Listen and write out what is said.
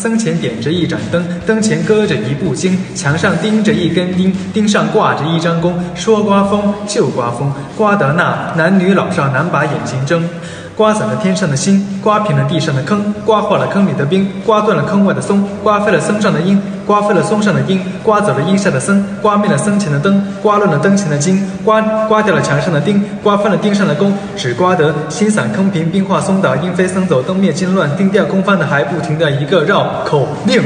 僧前点着一盏灯，灯前搁着一部经，墙上钉着一根钉，钉上挂着一张弓。说刮风就刮风，刮得那男女老少难把眼睛睁。刮散了天上的星，刮平了地上的坑，刮化了坑里的冰，刮断了坑外的松，刮飞了松上的鹰，刮飞了松上的鹰，刮走了鹰下的僧，刮灭了僧前的灯，刮乱了灯前的经，刮刮掉了墙上的钉，刮翻了钉上的弓，只刮得星散坑平，冰化松倒，鹰飞僧走，灯灭经乱，钉掉空翻的还不停的一个绕口令。